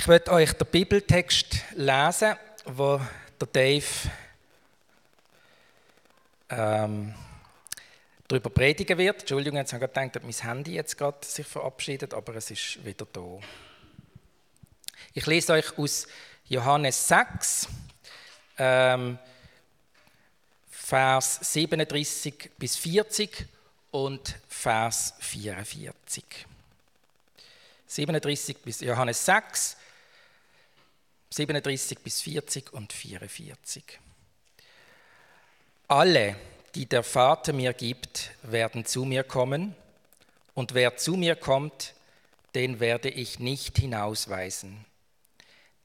Ich werde euch den Bibeltext lesen, wo der Dave ähm, darüber predigen wird. Entschuldigung, jetzt habe ich gedacht, dass mein Handy jetzt gerade sich verabschiedet, aber es ist wieder da. Ich lese euch aus Johannes 6, ähm, Vers 37 bis 40 und Vers 44. 37 bis Johannes 6, 37 bis 40 und 44. Alle, die der Vater mir gibt, werden zu mir kommen, und wer zu mir kommt, den werde ich nicht hinausweisen.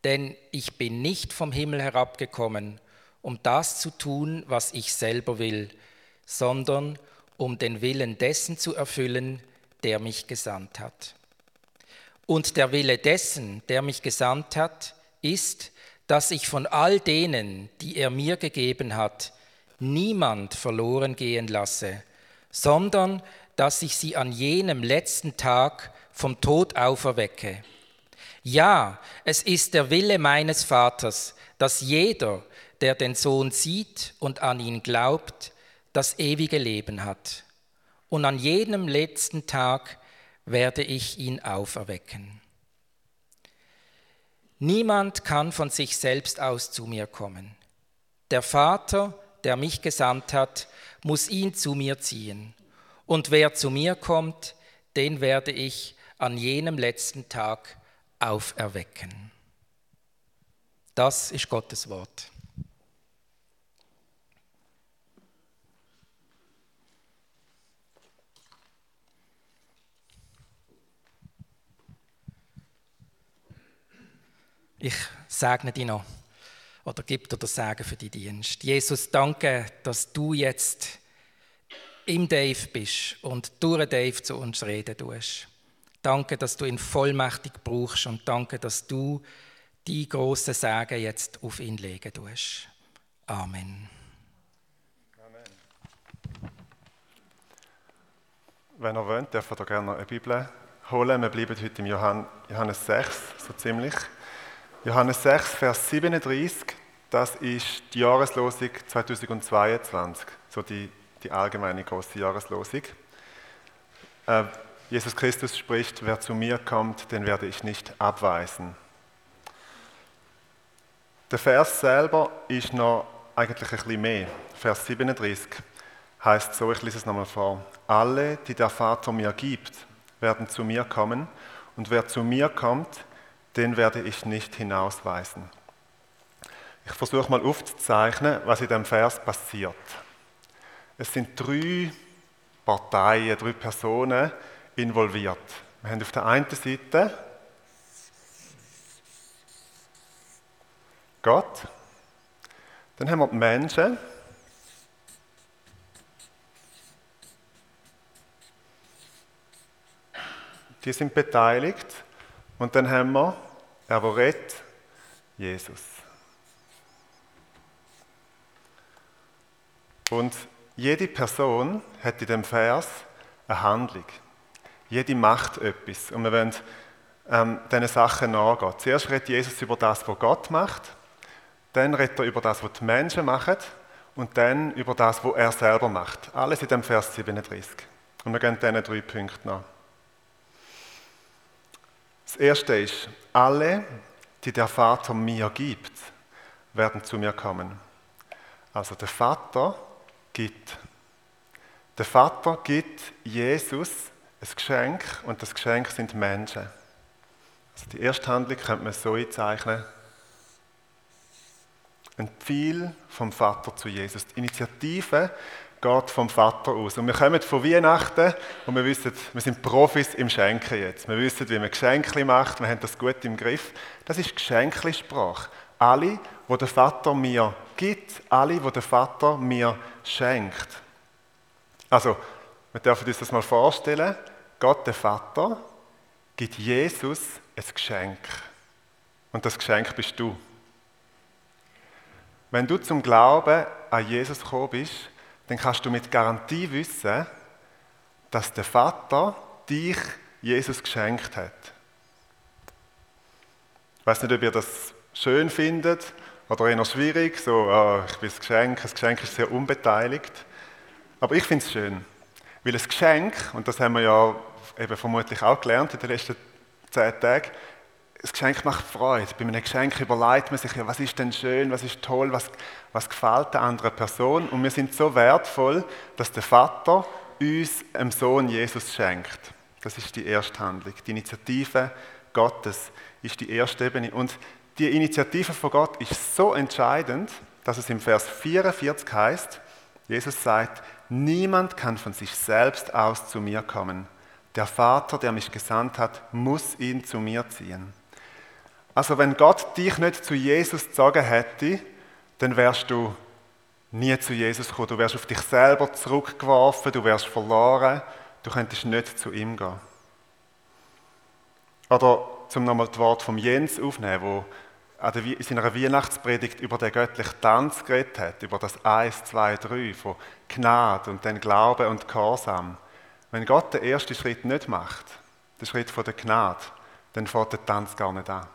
Denn ich bin nicht vom Himmel herabgekommen, um das zu tun, was ich selber will, sondern um den Willen dessen zu erfüllen, der mich gesandt hat. Und der Wille dessen, der mich gesandt hat, ist, dass ich von all denen, die er mir gegeben hat, niemand verloren gehen lasse, sondern dass ich sie an jenem letzten Tag vom Tod auferwecke. Ja, es ist der Wille meines Vaters, dass jeder, der den Sohn sieht und an ihn glaubt, das ewige Leben hat. Und an jenem letzten Tag werde ich ihn auferwecken. Niemand kann von sich selbst aus zu mir kommen. Der Vater, der mich gesandt hat, muss ihn zu mir ziehen. Und wer zu mir kommt, den werde ich an jenem letzten Tag auferwecken. Das ist Gottes Wort. Ich segne dich noch oder gib dir das Sagen für die Dienst. Jesus, danke, dass du jetzt im Dave bist und durch Dave zu uns reden tust. Danke, dass du ihn vollmächtig brauchst und danke, dass du die große Sagen jetzt auf ihn legen tust. Amen. Amen. Wenn ihr wollt, dürft ihr gerne eine Bibel holen. Wir bleiben heute im Johannes 6, so ziemlich. Johannes 6, Vers 37, das ist die Jahreslosung 2022, so die, die allgemeine große Jahreslosung. Äh, Jesus Christus spricht, wer zu mir kommt, den werde ich nicht abweisen. Der Vers selber ist noch eigentlich ein bisschen mehr. Vers 37 heißt so, ich lese es nochmal vor. Alle, die der Vater mir gibt, werden zu mir kommen und wer zu mir kommt, den werde ich nicht hinausweisen. Ich versuche mal aufzuzeichnen, was in dem Vers passiert. Es sind drei Parteien, drei Personen involviert. Wir haben auf der einen Seite Gott, dann haben wir die Menschen, die sind beteiligt und dann haben wir er, der redet, Jesus. Und jede Person hat in dem Vers eine Handlung. Jede macht etwas. Und wir wollen ähm, diesen Sachen nachgehen. Zuerst redet Jesus über das, was Gott macht. Dann redet er über das, was die Menschen machen. Und dann über das, was er selber macht. Alles in dem Vers 37. Und wir gehen diesen drei Punkten nach. Das erste ist, alle, die der Vater mir gibt, werden zu mir kommen. Also der Vater gibt. Der Vater gibt Jesus ein Geschenk und das Geschenk sind Menschen. Also die erste Handlung könnte man so einzeichnen. Ein Pfeil vom Vater zu Jesus. Die Initiative geht vom Vater aus. Und wir kommen von Weihnachten und wir wissen, wir sind Profis im Schenken jetzt. Wir wissen, wie man Geschenke macht, wir haben das gut im Griff. Das ist Geschenklisprache. Alle, wo der Vater mir gibt, alle, wo der Vater mir schenkt. Also, wir dürfen uns das mal vorstellen. Gott, der Vater, gibt Jesus ein Geschenk. Und das Geschenk bist du. Wenn du zum Glauben an Jesus gekommen bist, dann kannst du mit Garantie wissen, dass der Vater dich Jesus geschenkt hat. Ich weiß nicht, ob ihr das schön findet oder eher schwierig. So, oh, ich bin das Geschenk, das Geschenk ist sehr unbeteiligt. Aber ich finde es schön, weil ein Geschenk, und das haben wir ja eben vermutlich auch gelernt in den letzten zehn Tagen, ein Geschenk macht Freude. Bei einem Geschenk überlegt man sich ja, was ist denn schön, was ist toll, was, was gefällt der anderen Person. Und wir sind so wertvoll, dass der Vater uns einem Sohn Jesus schenkt. Das ist die erste Handlung. Die Initiative Gottes ist die erste Ebene. Und die Initiative von Gott ist so entscheidend, dass es im Vers 44 heißt, Jesus sagt, niemand kann von sich selbst aus zu mir kommen. Der Vater, der mich gesandt hat, muss ihn zu mir ziehen. Also wenn Gott dich nicht zu Jesus gezogen hätte, dann wärst du nie zu Jesus gekommen. Du wärst auf dich selber zurückgeworfen, du wärst verloren, du könntest nicht zu ihm gehen. Oder zum nochmal das Wort von Jens aufnehmen, wo in seiner Weihnachtspredigt über den göttlichen Tanz geredet hat, über das 1, 2, 3 von Gnade und dann Glaube und Gehorsam. Wenn Gott den ersten Schritt nicht macht, den Schritt von der Gnade, dann fährt der Tanz gar nicht an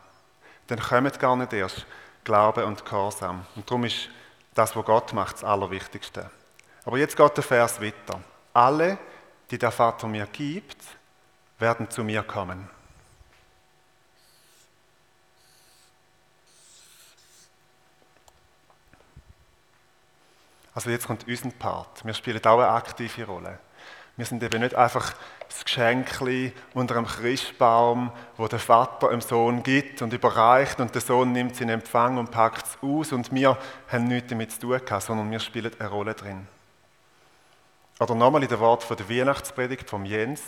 dann kommen gar nicht erst Glaube und Gehorsam. Und darum ist das, was Gott macht, das Allerwichtigste. Aber jetzt geht der Vers weiter. Alle, die der Vater mir gibt, werden zu mir kommen. Also jetzt kommt unser Part. Wir spielen auch eine aktive Rolle. Wir sind eben nicht einfach das Geschenk unter einem Christbaum, wo der Vater dem Sohn gibt und überreicht und der Sohn nimmt es in Empfang und packt es aus und wir haben nichts damit zu tun gehabt, sondern wir spielen eine Rolle drin. Oder nochmal in der Wort von der Weihnachtspredigt vom Jens.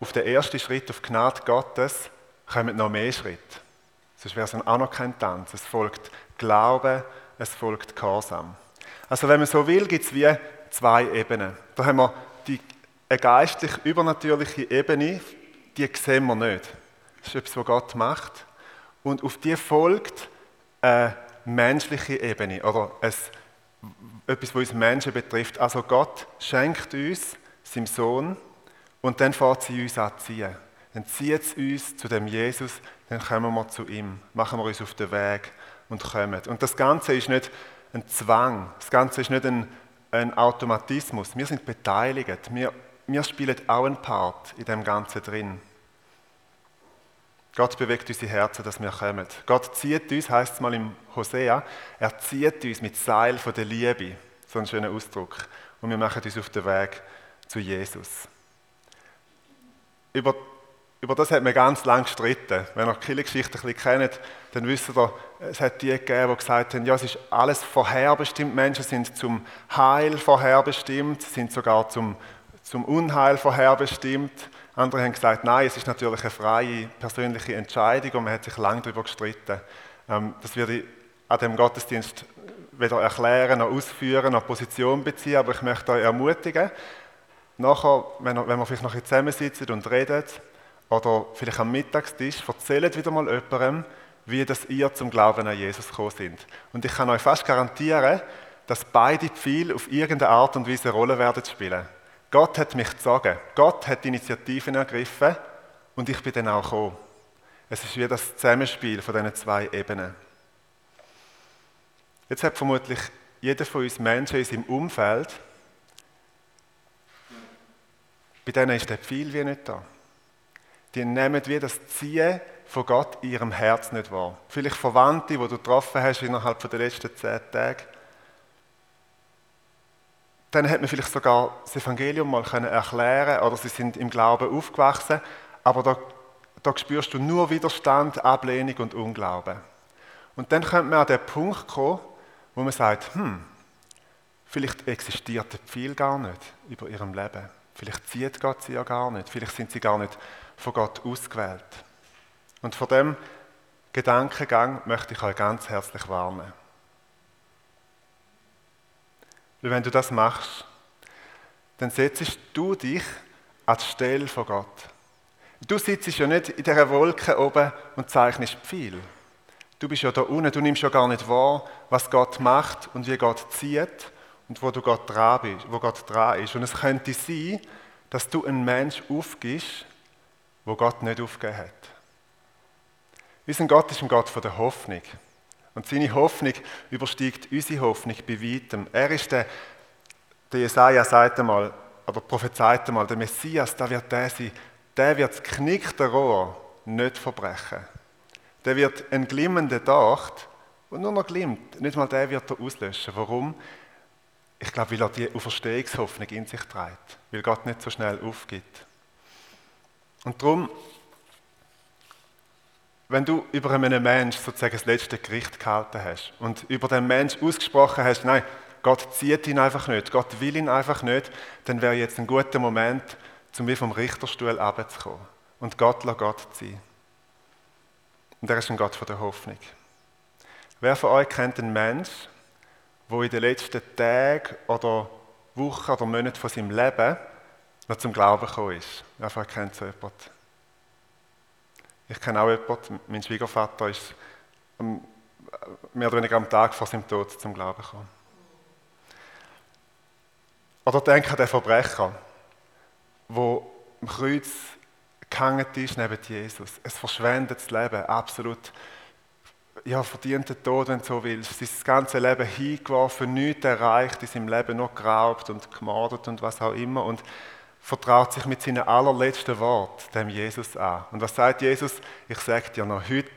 Auf den ersten Schritt auf Gnade Gottes kommen noch mehr Schritte. Sonst wäre es auch noch kein Tanz. Es folgt Glaube, es folgt Gehorsam. Also wenn man so will, gibt es wie zwei Ebenen. Da haben wir die eine geistlich übernatürliche Ebene, die sehen wir nicht. Das ist etwas, was Gott macht. Und auf die folgt eine menschliche Ebene oder ein, etwas, was uns Menschen betrifft. Also Gott schenkt uns seinem Sohn und dann fährt sie uns anziehen. Dann zieht es uns zu dem Jesus, dann kommen wir zu ihm, machen wir uns auf den Weg und kommen. Und das Ganze ist nicht ein Zwang, das Ganze ist nicht ein ein Automatismus. Wir sind beteiligt. Wir, wir spielen auch einen Part in dem Ganzen drin. Gott bewegt unsere Herzen, dass wir kommen. Gott zieht uns, heißt es mal im Hosea, er zieht uns mit Seil von der Liebe. So ein schöner Ausdruck. Und wir machen uns auf den Weg zu Jesus. Über über das hat man ganz lange gestritten. Wenn ihr die Kirchengeschichte ein bisschen kennt, dann wisst ihr, es hat die gegeben, die gesagt haben, ja, es ist alles vorherbestimmt. Menschen sind zum Heil vorherbestimmt, sind sogar zum, zum Unheil vorherbestimmt. Andere haben gesagt, nein, es ist natürlich eine freie persönliche Entscheidung und man hat sich lange darüber gestritten. Ähm, das werde ich an dem Gottesdienst weder erklären noch ausführen noch Position beziehen, aber ich möchte euch ermutigen, nachher, wenn, wir vielleicht noch zusammensitzen und reden, oder vielleicht am Mittagstisch, erzählt wieder mal jemandem, wie das ihr zum Glauben an Jesus gekommen sind. Und ich kann euch fast garantieren, dass beide Pfeile auf irgendeine Art und Weise eine Rolle werden spielen. Gott hat mich gezogen. Gott hat Initiativen ergriffen und ich bin dann auch gekommen. Es ist wie das Zusammenspiel von diesen zwei Ebenen. Jetzt hat vermutlich jeder von uns Menschen in seinem Umfeld, bei denen ist der Pfeil wie nicht da die nehmen wie das Ziehen von Gott in ihrem Herz nicht wahr. Vielleicht Verwandte, die du getroffen hast innerhalb der letzten zehn Tage. Dann hat man vielleicht sogar das Evangelium mal erklären oder sie sind im Glauben aufgewachsen, aber da, da spürst du nur Widerstand, Ablehnung und Unglauben. Und dann könnte man an den Punkt kommen, wo man sagt, hm, vielleicht existiert Pfeil gar nicht über ihrem Leben. Vielleicht zieht Gott sie ja gar nicht. Vielleicht sind sie gar nicht von Gott ausgewählt. Und vor dem Gedankengang möchte ich euch ganz herzlich warnen. Weil wenn du das machst, dann setzt du dich an die Stelle von Gott. Du sitzt ja nicht in dieser Wolke oben und zeichnest viel. Du bist ja da unten, du nimmst ja gar nicht wahr, was Gott macht und wie Gott zieht und wo du Gott dran bist, wo Gott dran ist. Und es könnte sein, dass du einen Mensch aufgibst, wo Gott nicht aufgegeben hat. Unser Gott ist ein Gott von der Hoffnung. Und seine Hoffnung übersteigt unsere Hoffnung bei weitem. Er ist der, der Jesaja sagt einmal, oder prophezeit einmal, der Messias, der wird der sein, der wird das knickte Rohr nicht verbrechen. Der wird einen glimmenden Docht, und nur noch glimmt, nicht mal der wird er auslöschen. Warum? Ich glaube, weil er die Auferstehungshoffnung in sich trägt, weil Gott nicht so schnell aufgibt. Und darum, wenn du über einen Menschen sozusagen das letzte Gericht gehalten hast und über den Menschen ausgesprochen hast, nein, Gott zieht ihn einfach nicht, Gott will ihn einfach nicht, dann wäre jetzt ein guter Moment, um wie vom Richterstuhl abzukommen und Gott la Gott sein. Und er ist ein Gott von der Hoffnung. Wer von euch kennt einen Mensch, wo in den letzten Tagen oder Wochen oder Monaten von seinem Leben noch zum Glauben gekommen ist? Wer von euch kennt so jemanden? Ich kenne auch jemanden, mein Schwiegervater ist mehr oder weniger am Tag vor seinem Tod zum Glauben gekommen. Oder denke an den Verbrecher, der am Kreuz gehangen ist neben Jesus. Es verschwendet das Leben, absolut ja, verdienten Tod, wenn du so willst. Sein ganzes Leben hingeworfen, nichts erreicht, in seinem Leben noch geraubt und gemordet und was auch immer. Und vertraut sich mit seinen allerletzten Wort dem Jesus an. Und was sagt Jesus? Ich sage dir noch, heute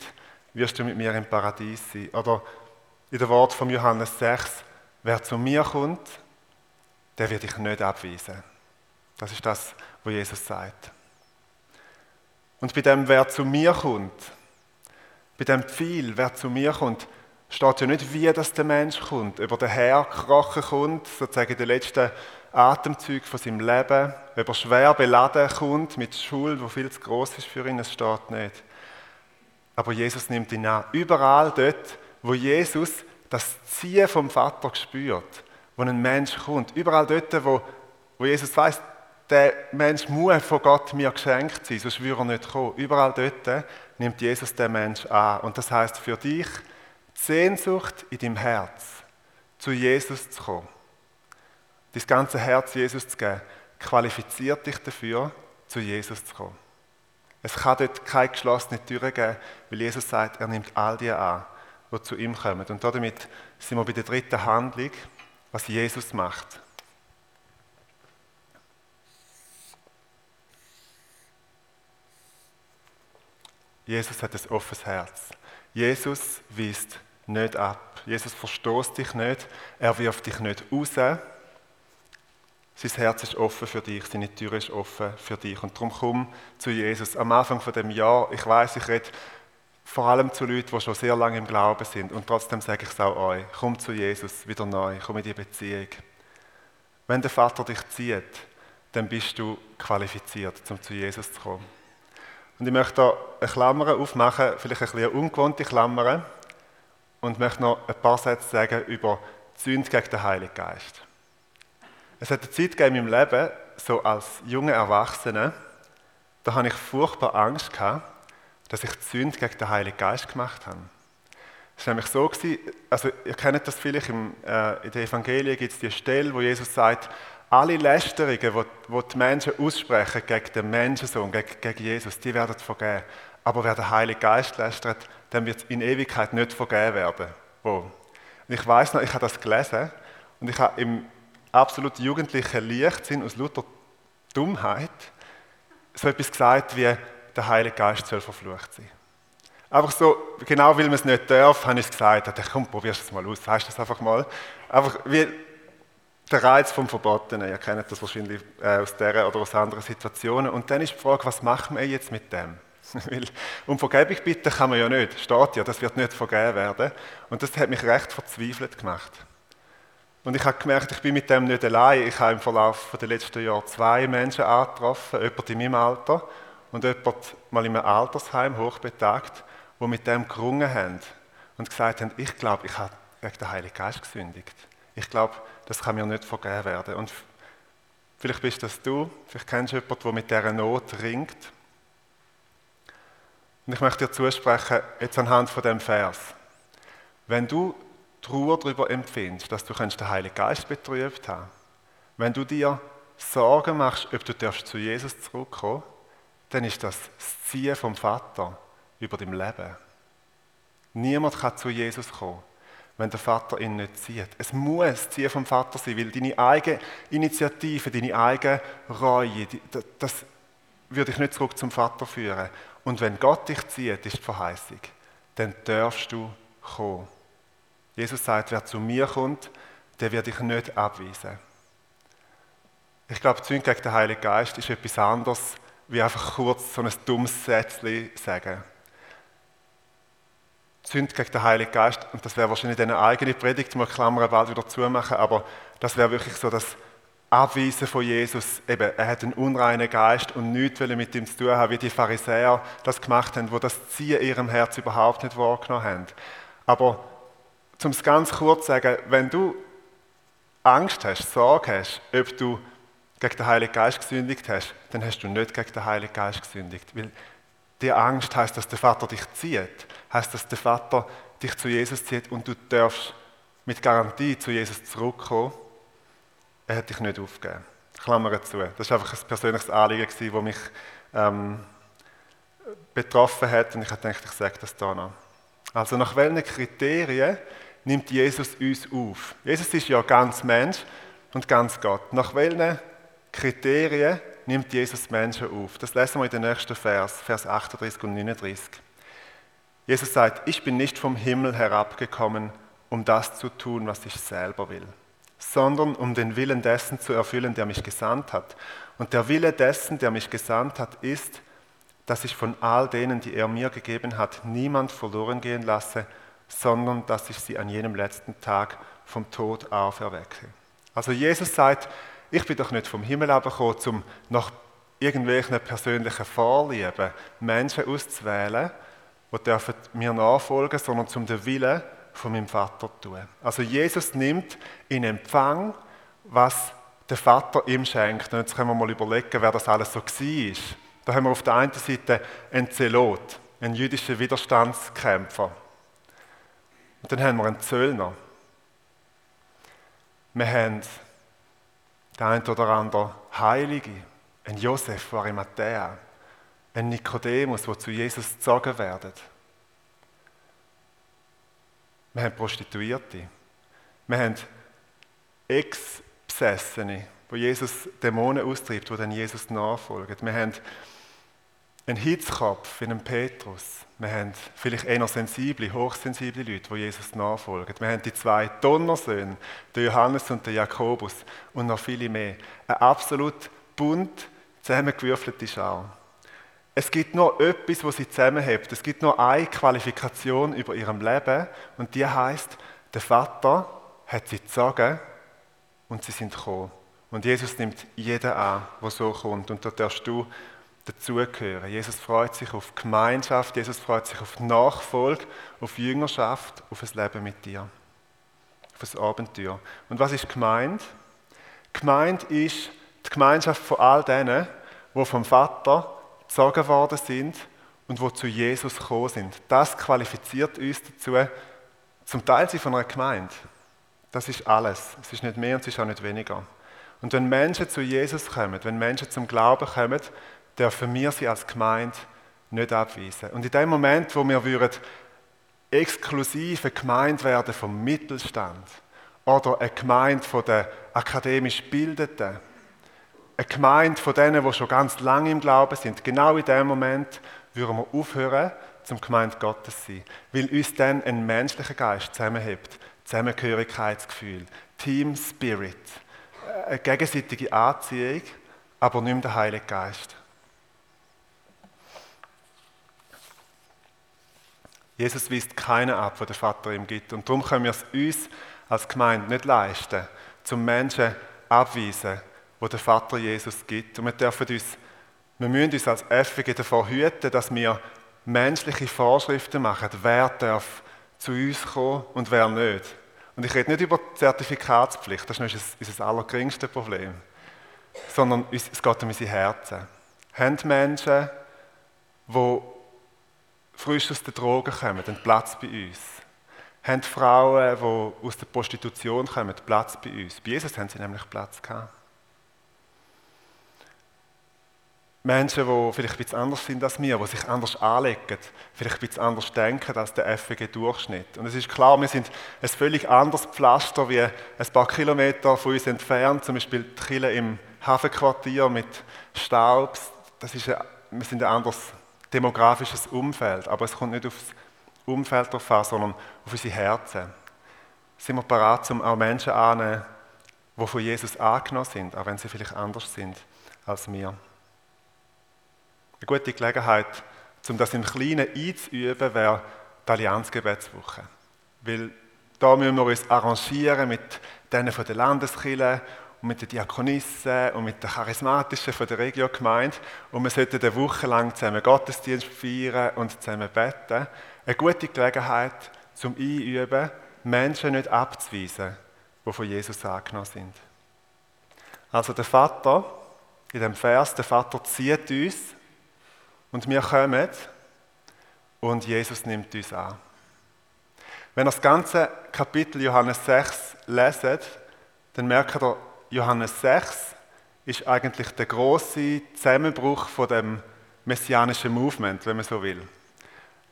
wirst du mit mir im Paradies sein. Oder in der Wort von Johannes 6, wer zu mir kommt, der wird dich nicht abweisen. Das ist das, was Jesus sagt. Und bei dem, wer zu mir kommt, bei dem Pfeil, wer zu mir kommt, steht ja nicht, wie das der Mensch kommt, über den Herr gekrochen kommt, sozusagen den letzten Atemzug von seinem Leben, ob er schwer beladen kommt mit Schuld, wo viel zu groß ist für ihn, es steht nicht. Aber Jesus nimmt ihn an. Überall dort, wo Jesus das Ziehen vom Vater spürt, wo ein Mensch kommt, überall dort, wo, wo Jesus weiß, der Mensch muss von Gott mir geschenkt sein, sonst würde er nicht kommen. Überall dort nimmt Jesus den Mensch an. Und das heißt für dich, die Sehnsucht in deinem Herz, zu Jesus zu kommen, dein ganze Herz Jesus zu geben, qualifiziert dich dafür, zu Jesus zu kommen. Es kann dort keine geschlossene Tür geben, weil Jesus sagt, er nimmt all die an, die zu ihm kommen. Und damit sind wir bei der dritten Handlung, was Jesus macht. Jesus hat ein offenes Herz. Jesus weist nicht ab. Jesus verstoßt dich nicht. Er wirft dich nicht raus. Sein Herz ist offen für dich, seine Tür ist offen für dich. Und darum komm zu Jesus. Am Anfang von dem Jahr, ich weiß, ich rede vor allem zu Leuten, die schon sehr lange im Glauben sind. Und trotzdem sage ich es auch euch. Komm zu Jesus wieder neu, komm in die Beziehung. Wenn der Vater dich zieht, dann bist du qualifiziert, um zu Jesus zu kommen. Und ich möchte hier eine Klammer aufmachen, vielleicht ein bisschen eine ungewohnte Klammer, und möchte noch ein paar Sätze sagen über die Sünde gegen den Heiligen Geist. Es hat eine Zeit gegeben in meinem Leben, so als junger Erwachsener, da habe ich furchtbar Angst gehabt, dass ich die Sünde gegen den Heiligen Geist gemacht habe. Es war nämlich so, also ihr kennt das vielleicht, im, äh, in den Evangelien gibt es die Stelle, wo Jesus sagt, alle Lästerungen, die die Menschen aussprechen gegen den Menschensohn, gegen Jesus, die werden vergeben. Aber wer den Heiligen Geist lästert, dem wird in Ewigkeit nicht vergeben werden. Oh. Und ich weiß noch, ich habe das gelesen und ich habe im absolut jugendlichen Leichtsinn aus lauter Dummheit so etwas gesagt wie, der Heilige Geist soll verflucht sein. Einfach so, genau weil man es nicht darf, habe ich es gesagt. Komm, probierst es mal aus, sagst das einfach mal. Einfach, wie, der Reiz vom Verbotenen. Ihr kennt das wahrscheinlich äh, aus der oder aus anderen Situationen. Und dann ist die Frage, was machen wir jetzt mit dem? Weil um Vergebung bitten kann man ja nicht. Steht ja, das wird nicht vergeben werden. Und das hat mich recht verzweifelt gemacht. Und ich habe gemerkt, ich bin mit dem nicht allein. Ich habe im Verlauf der letzten Jahre zwei Menschen angetroffen, jemand in meinem Alter und jemand mal in einem Altersheim, hochbetagt, die mit dem gerungen haben und gesagt haben, ich glaube, ich habe gegen den Heiligen Geist gesündigt. Ich glaube, das kann mir nicht vergeben werden. Und vielleicht bist das du, vielleicht kennst du jemanden, der mit dieser Not ringt. Und ich möchte dir zusprechen, jetzt anhand von dem Vers. Wenn du Trauer darüber empfindest, dass du den Heiligen Geist betrübt hast, wenn du dir Sorgen machst, ob du zu Jesus zurückkommen dann ist das das Ziehen vom Vater über dein Leben. Niemand kann zu Jesus kommen, wenn der Vater ihn nicht zieht. Es muss Ziehen vom Vater sein, weil deine eigene Initiative, deine eigene Reue, das würde ich nicht zurück zum Vater führen. Und wenn Gott dich zieht, ist die Verheißung, dann darfst du kommen. Jesus sagt, wer zu mir kommt, der wird dich nicht abweisen. Ich glaube, die Zündung gegen den Heiligen Geist ist etwas anderes, wie einfach kurz so ein dummes Sätzchen sagen. Zünd gegen den Heiligen Geist, und das wäre wahrscheinlich eine eigene Predigt, mal Klammern bald wieder zumachen, aber das wäre wirklich so das Abweisen von Jesus. Eben, er hat einen unreinen Geist und nichts mit ihm zu tun haben, wie die Pharisäer das gemacht haben, wo das Ziehen in ihrem Herz überhaupt nicht wahrgenommen haben. Aber, um es ganz kurz zu sagen, wenn du Angst hast, Sorge hast, ob du gegen den Heiligen Geist gesündigt hast, dann hast du nicht gegen den Heiligen Geist gesündigt. Weil die Angst heißt, dass der Vater dich zieht, heißt, dass der Vater dich zu Jesus zieht und du darfst mit Garantie zu Jesus zurückkommen. Er hat dich nicht aufgegeben. Klammer zu. Das war einfach ein persönliches Anliegen, das mich ähm, betroffen hat und ich habe ich sage das hier noch. Also nach welchen Kriterien nimmt Jesus uns auf? Jesus ist ja ganz Mensch und ganz Gott. Nach welchen Kriterien nimmt Jesus Menschen auf. Das lesen wir in den nächsten Vers, Vers 38 und 39. Jesus sagt, ich bin nicht vom Himmel herabgekommen, um das zu tun, was ich selber will, sondern um den Willen dessen zu erfüllen, der mich gesandt hat. Und der Wille dessen, der mich gesandt hat, ist, dass ich von all denen, die er mir gegeben hat, niemand verloren gehen lasse, sondern dass ich sie an jenem letzten Tag vom Tod auferwecke. Also Jesus sagt, ich bin doch nicht vom Himmel abgekommen, um nach irgendwelchen persönlichen Vorlieben Menschen auszuwählen, die dürfen mir nachfolgen, sondern zum den Willen von meinem Vater zu tun. Also Jesus nimmt in Empfang, was der Vater ihm schenkt. Und jetzt können wir mal überlegen, wer das alles so war. Da haben wir auf der einen Seite einen Zelot, einen jüdischen Widerstandskämpfer. Und dann haben wir einen Zöllner. Wir haben der ein oder andere Heilige, ein Josef von Arimathea, ein Nikodemus, der zu Jesus gezogen werden. Wir haben Prostituierte. Wir haben Ex-Besessene, wo Jesus Dämonen austreibt, die dann Jesus nachfolgen. Wir haben einen Hitzkopf in einem Petrus. Wir haben vielleicht eher sensible, hochsensible Leute, die Jesus nachfolgen. Wir haben die zwei Donnersöhne, den Johannes und den Jakobus und noch viele mehr. Eine absolut bunt zusammengewürfelte Schau. Es gibt nur etwas, was sie zusammenhält. Es gibt nur eine Qualifikation über ihrem Leben und die heißt: Der Vater hat sie gezogen und sie sind gekommen. Und Jesus nimmt jeden an, der so kommt. Und da darfst du dazugehören. Jesus freut sich auf Gemeinschaft, Jesus freut sich auf Nachfolge, auf Jüngerschaft, auf ein Leben mit dir, auf ein Abenteuer. Und was ist gemeint? Gemeint ist die Gemeinschaft von all denen, die vom Vater gezogen worden sind und wo zu Jesus gekommen sind. Das qualifiziert uns dazu, zum Teil sie von einer Gemeinde. Das ist alles. Es ist nicht mehr und es ist auch nicht weniger. Und wenn Menschen zu Jesus kommen, wenn Menschen zum Glauben kommen, dürfen wir sie als Gemeinde nicht abweisen. Und in dem Moment, wo wir würden exklusive Gemeinde werden vom Mittelstand oder eine Gemeinde von den akademisch Bildeten, eine Gemeinde von denen, die schon ganz lange im Glauben sind, genau in dem Moment würden wir aufhören, zum Gemeinde Gottes zu sein, weil uns dann ein menschlicher Geist zusammenhebt, Zusammengehörigkeitsgefühl, Team Spirit, eine gegenseitige Anziehung, aber nicht mehr der Heilige Geist. Jesus weist keinen ab, wo der Vater ihm gibt. Und darum können wir es uns als Gemeinde nicht leisten, zum Menschen abweisen, wo der Vater Jesus gibt. Und wir dürfen uns, wir müssen uns als Effige davor hüten, dass wir menschliche Vorschriften machen, wer darf zu uns kommen und wer nicht. Und ich rede nicht über Zertifikatspflicht, das ist unser allergeringste Problem, sondern es geht um unsere Herzen. Haben Menschen, die frisch aus den Drogen kommen, einen Platz bei uns. Haben Frauen, die aus der Prostitution kommen, Platz bei uns. Bei Jesus haben sie nämlich Platz gehabt. Menschen, die vielleicht bisschen anders sind als wir, die sich anders anlegen, vielleicht bisschen anders denken als der FWG-Durchschnitt. Und es ist klar, wir sind ein völlig anderes Pflaster wie ein paar Kilometer von uns entfernt, zum Beispiel die Kille im Hafenquartier mit Staub. Das ist ein, wir sind ein anderes demografisches Umfeld, aber es kommt nicht aufs Umfeld drauf an, sondern auf unsere Herzen. Sind wir bereit, um auch Menschen anzunehmen, die von Jesus angenommen sind, auch wenn sie vielleicht anders sind als wir. Eine gute Gelegenheit, um das im Kleinen einzuüben, wäre die Allianzgebetswoche. Weil da müssen wir uns arrangieren mit denen von der Landeskirche und mit den Diakonissen und mit den Charismatischen von der Regiogemeinde. Und wir sollten eine Woche lang zusammen Gottesdienst feiern und zusammen beten. Eine gute Gelegenheit zum Einüben, Menschen nicht abzuweisen, die von Jesus angenommen sind. Also der Vater, in dem Vers, der Vater zieht uns und wir kommen und Jesus nimmt uns an. Wenn ihr das ganze Kapitel Johannes 6 leset, dann merkt ihr, Johannes 6 ist eigentlich der große Zusammenbruch von dem messianischen Movement, wenn man so will.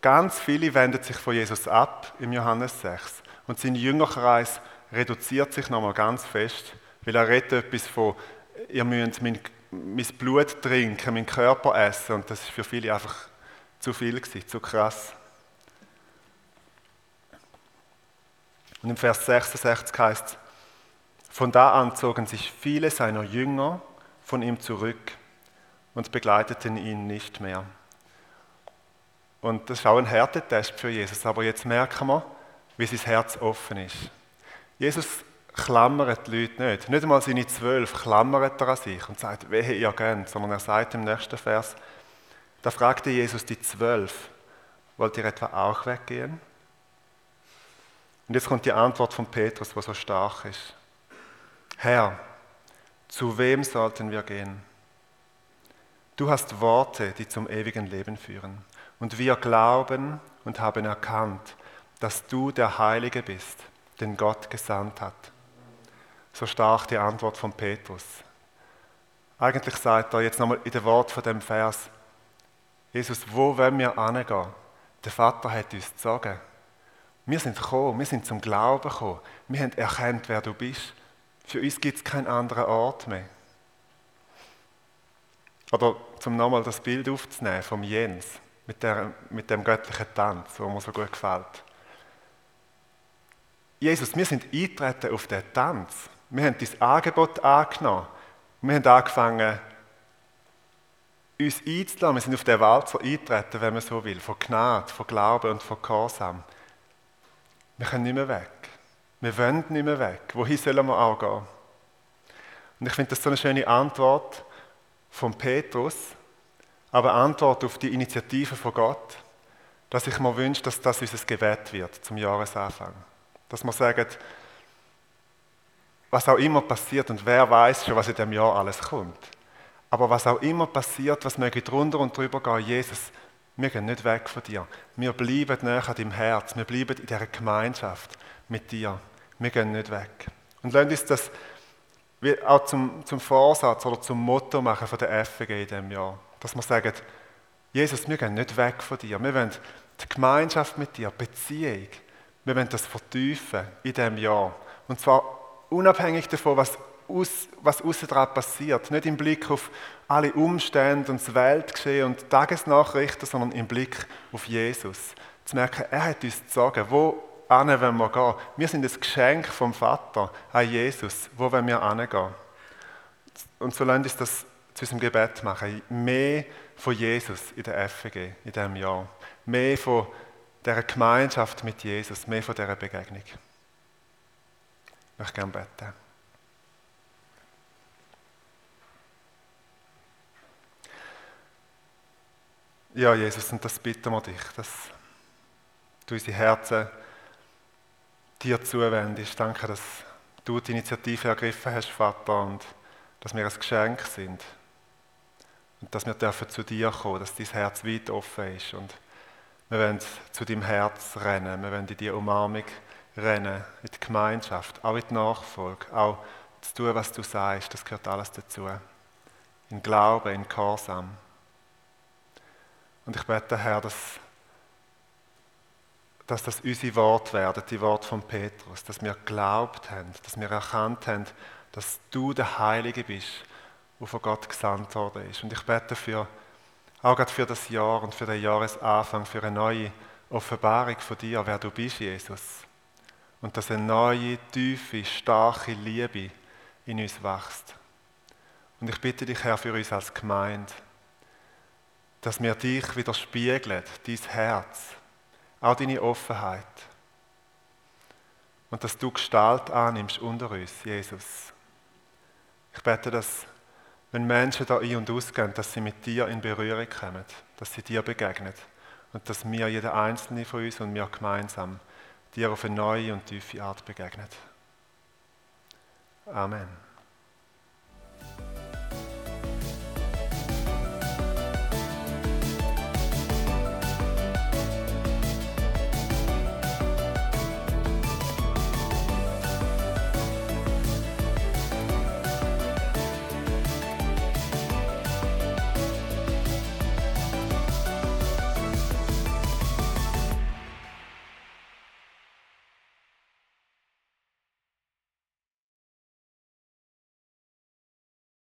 Ganz viele wenden sich von Jesus ab im Johannes 6 und sein Jüngerkreis reduziert sich nochmal ganz fest, weil er redet etwas von, ihr müsst mein mein Blut trinken, meinen Körper essen. Und das ist für viele einfach zu viel gewesen, zu krass. Und im Vers 66 heißt es, von da an zogen sich viele seiner Jünger von ihm zurück und begleiteten ihn nicht mehr. Und das ist auch ein Härtetest für Jesus, aber jetzt merken wir, wie sein Herz offen ist. Jesus klammert die Leute nicht. Nicht einmal seine zwölf klammert er an sich und sagt, wehe ihr geht, sondern er sagt im nächsten Vers, da fragte Jesus die zwölf, wollt ihr etwa auch weggehen? Und jetzt kommt die Antwort von Petrus, was so stark ist. Herr, zu wem sollten wir gehen? Du hast Worte, die zum ewigen Leben führen. Und wir glauben und haben erkannt, dass du der Heilige bist, den Gott gesandt hat. So stark die Antwort von Petrus. Eigentlich sagt er jetzt nochmal in dem Wort von dem Vers, Jesus, wo wollen wir hingehen? Der Vater hat uns gesagt. Wir sind gekommen, wir sind zum Glauben gekommen. Wir haben erkannt, wer du bist. Für uns gibt es keinen anderen Ort mehr. Oder zum nochmal das Bild aufzunehmen vom Jens mit, der, mit dem göttlichen Tanz, wo mir so gut gefällt. Jesus, wir sind eintreten auf den Tanz. Wir haben dein Angebot angenommen. Wir haben angefangen, uns einzulassen. Wir sind auf den Walzer eingetreten, wenn man so will. Von Gnade, von Glauben und von Gehorsam. Wir können nicht mehr weg. Wir wollen nicht mehr weg. Wohin sollen wir auch gehen? Und ich finde das so eine schöne Antwort von Petrus, aber Antwort auf die Initiative von Gott, dass ich mir wünsche, dass das unser Gebet wird zum Jahresanfang. Dass wir sagen, was auch immer passiert und wer weiß schon, was in dem Jahr alles kommt. Aber was auch immer passiert, was möge drunter und drüber gehen, Jesus, wir gehen nicht weg von dir. Wir bleiben näher an deinem Herz. Wir bleiben in dieser Gemeinschaft mit dir. Wir gehen nicht weg. Und lasst uns das auch zum, zum Vorsatz oder zum Motto machen von der FG in diesem Jahr. Dass wir sagen, Jesus, wir gehen nicht weg von dir. Wir wollen die Gemeinschaft mit dir, Beziehung, wir wollen das vertiefen in diesem Jahr. Und zwar unabhängig davon, was, aus, was außen dran passiert. Nicht im Blick auf alle Umstände und das Weltgeschehen und Tagesnachrichten, sondern im Blick auf Jesus. Zu merken, er hat uns zu sagen, wo wollen wir gehen. Wir sind das Geschenk vom Vater an Jesus. Wo wollen wir hingehen? Und so lasst uns das zu unserem Gebet machen. Mehr von Jesus in der FG in diesem Jahr. Mehr von dieser Gemeinschaft mit Jesus, mehr von dieser Begegnung. Ich möchte gerne beten. Ja, Jesus, und das bitten wir dich, dass du unsere Herzen dir zuwendest. Danke, dass du die Initiative ergriffen hast, Vater, und dass wir ein Geschenk sind. Und dass wir dürfen zu dir kommen, dass dein Herz weit offen ist. Und wir wollen zu deinem Herz rennen, wir wollen in die Umarmung rennen, in die Gemeinschaft, auch in die Nachfolge, auch zu tun, was du sagst, das gehört alles dazu. in Glauben, in Gehorsam. Und ich bete, Herr, dass, dass das unsere Worte werden, die Worte von Petrus, dass wir geglaubt haben, dass wir erkannt haben, dass du der Heilige bist, der von Gott gesandt worden ist. Und ich bete für, auch gerade für das Jahr und für den Jahresanfang, für eine neue Offenbarung von dir, wer du bist, Jesus. Und dass eine neue, tiefe, starke Liebe in uns wächst. Und ich bitte dich, Herr, für uns als Gemeinde, dass wir dich wieder spiegeln, dein Herz, auch deine Offenheit. Und dass du Gestalt annimmst unter uns, Jesus. Ich bete, dass, wenn Menschen da ein- und ausgehen, dass sie mit dir in Berührung kommen, dass sie dir begegnen und dass wir, jeder Einzelne von uns und wir gemeinsam, dir auf eine neue und tiefe Art begegnen. Amen.